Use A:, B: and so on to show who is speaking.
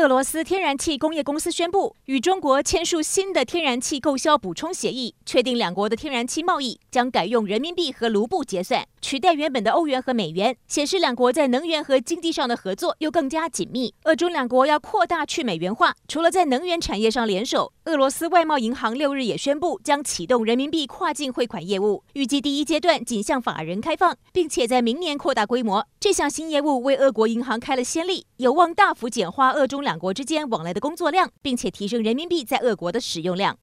A: 俄罗斯天然气工业公司宣布与中国签署新的天然气购销补充协议，确定两国的天然气贸易将改用人民币和卢布结算，取代原本的欧元和美元，显示两国在能源和经济上的合作又更加紧密。俄中两国要扩大去美元化，除了在能源产业上联手，俄罗斯外贸银行六日也宣布将启动人民币跨境汇款业务，预计第一阶段仅向法人开放，并且在明年扩大规模。这项新业务为俄国银行开了先例，有望大幅简化俄中两两国之间往来的工作量，并且提升人民币在俄国的使用量。